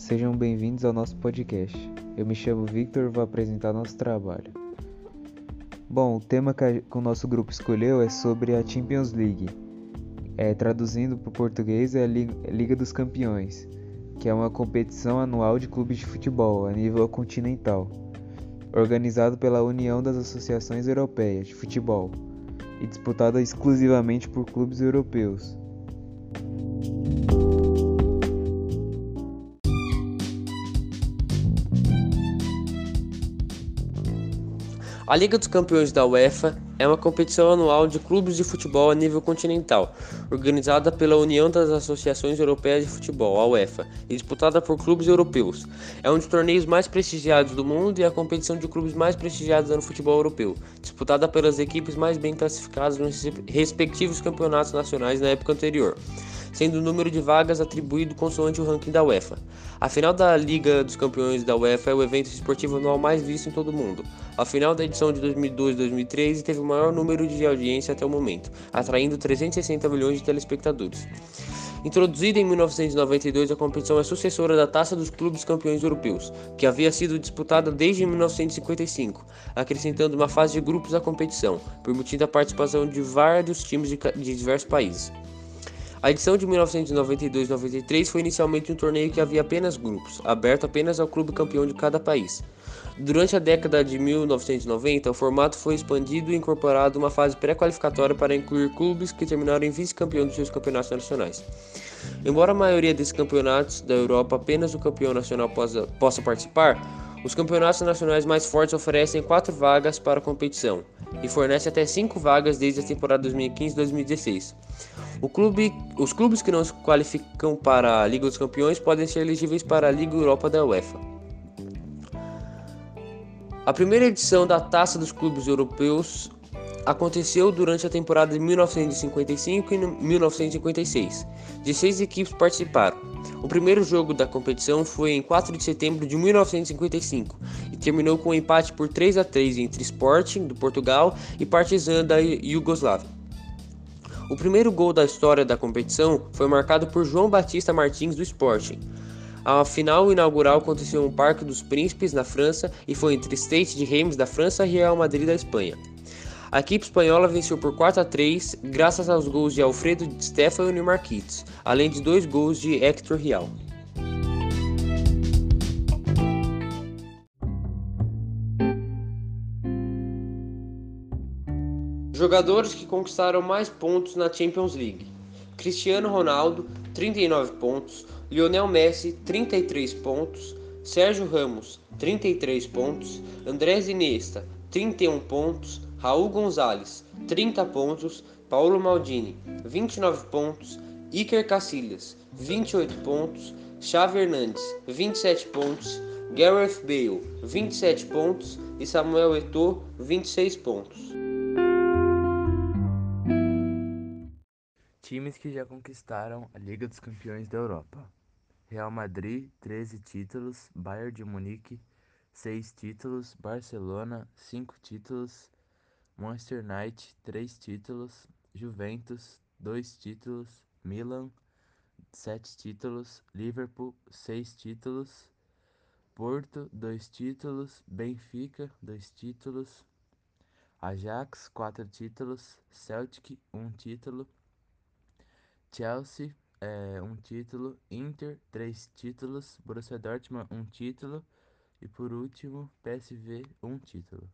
sejam bem-vindos ao nosso podcast. Eu me chamo Victor e vou apresentar nosso trabalho. Bom, o tema que, a, que o nosso grupo escolheu é sobre a Champions League. É, traduzindo para o português, é a Liga, Liga dos Campeões, que é uma competição anual de clubes de futebol a nível continental, organizado pela União das Associações Europeias de Futebol e disputada exclusivamente por clubes europeus. A Liga dos Campeões da UEFA é uma competição anual de clubes de futebol a nível continental, organizada pela União das Associações Europeias de Futebol, a UEFA, e disputada por clubes europeus. É um dos torneios mais prestigiados do mundo e a competição de clubes mais prestigiados no futebol europeu, disputada pelas equipes mais bem classificadas nos respectivos campeonatos nacionais na época anterior sendo o número de vagas atribuído consoante o ranking da UEFA. A final da Liga dos Campeões da UEFA é o evento esportivo anual mais visto em todo o mundo. A final da edição de 2012 2013 teve o maior número de audiência até o momento, atraindo 360 milhões de telespectadores. Introduzida em 1992, a competição é sucessora da Taça dos Clubes Campeões Europeus, que havia sido disputada desde 1955, acrescentando uma fase de grupos à competição, permitindo a participação de vários times de, de diversos países. A edição de 1992-93 foi inicialmente um torneio que havia apenas grupos, aberto apenas ao clube campeão de cada país. Durante a década de 1990, o formato foi expandido e incorporado uma fase pré-qualificatória para incluir clubes que terminaram em vice-campeão dos seus campeonatos nacionais. Embora a maioria desses campeonatos da Europa apenas o campeão nacional possa, possa participar, os campeonatos nacionais mais fortes oferecem quatro vagas para a competição e fornecem até cinco vagas desde a temporada 2015-2016. Clube, os clubes que não se qualificam para a Liga dos Campeões podem ser elegíveis para a Liga Europa da UEFA. A primeira edição da Taça dos Clubes Europeus aconteceu durante a temporada de 1955 e 1956. 16 equipes participaram. O primeiro jogo da competição foi em 4 de setembro de 1955 e terminou com um empate por 3 a 3 entre Sporting do Portugal e Partizan da Iugoslávia. O primeiro gol da história da competição foi marcado por João Batista Martins do Sporting. A final inaugural aconteceu no Parque dos Príncipes, na França, e foi entre State de Reims da França e Real Madrid da Espanha. A equipe espanhola venceu por 4 a 3 graças aos gols de Alfredo Di Stefano e Marquitos, além de dois gols de Hector Real. Jogadores que conquistaram mais pontos na Champions League: Cristiano Ronaldo, 39 pontos, Lionel Messi, 33 pontos, Sérgio Ramos, 33 pontos, Andrés Iniesta, 31 pontos, Raul Gonzalez, 30 pontos, Paulo Maldini, 29 pontos, Iker Casillas, 28 pontos, Xavi Hernandes, 27 pontos, Gareth Bale, 27 pontos. E Samuel Eto'o, 26 pontos. Times que já conquistaram a Liga dos Campeões da Europa: Real Madrid, 13 títulos, Bayern de Munique, 6 títulos, Barcelona, 5 títulos, Manchester United, 3 títulos, Juventus, 2 títulos, Milan, 7 títulos, Liverpool, 6 títulos, Porto, 2 títulos, Benfica, 2 títulos, Ajax, 4 títulos, Celtic, 1 título. Chelsea, é, um título, Inter, três títulos, Borussia Dortmund, um título. E por último, PSV, um título.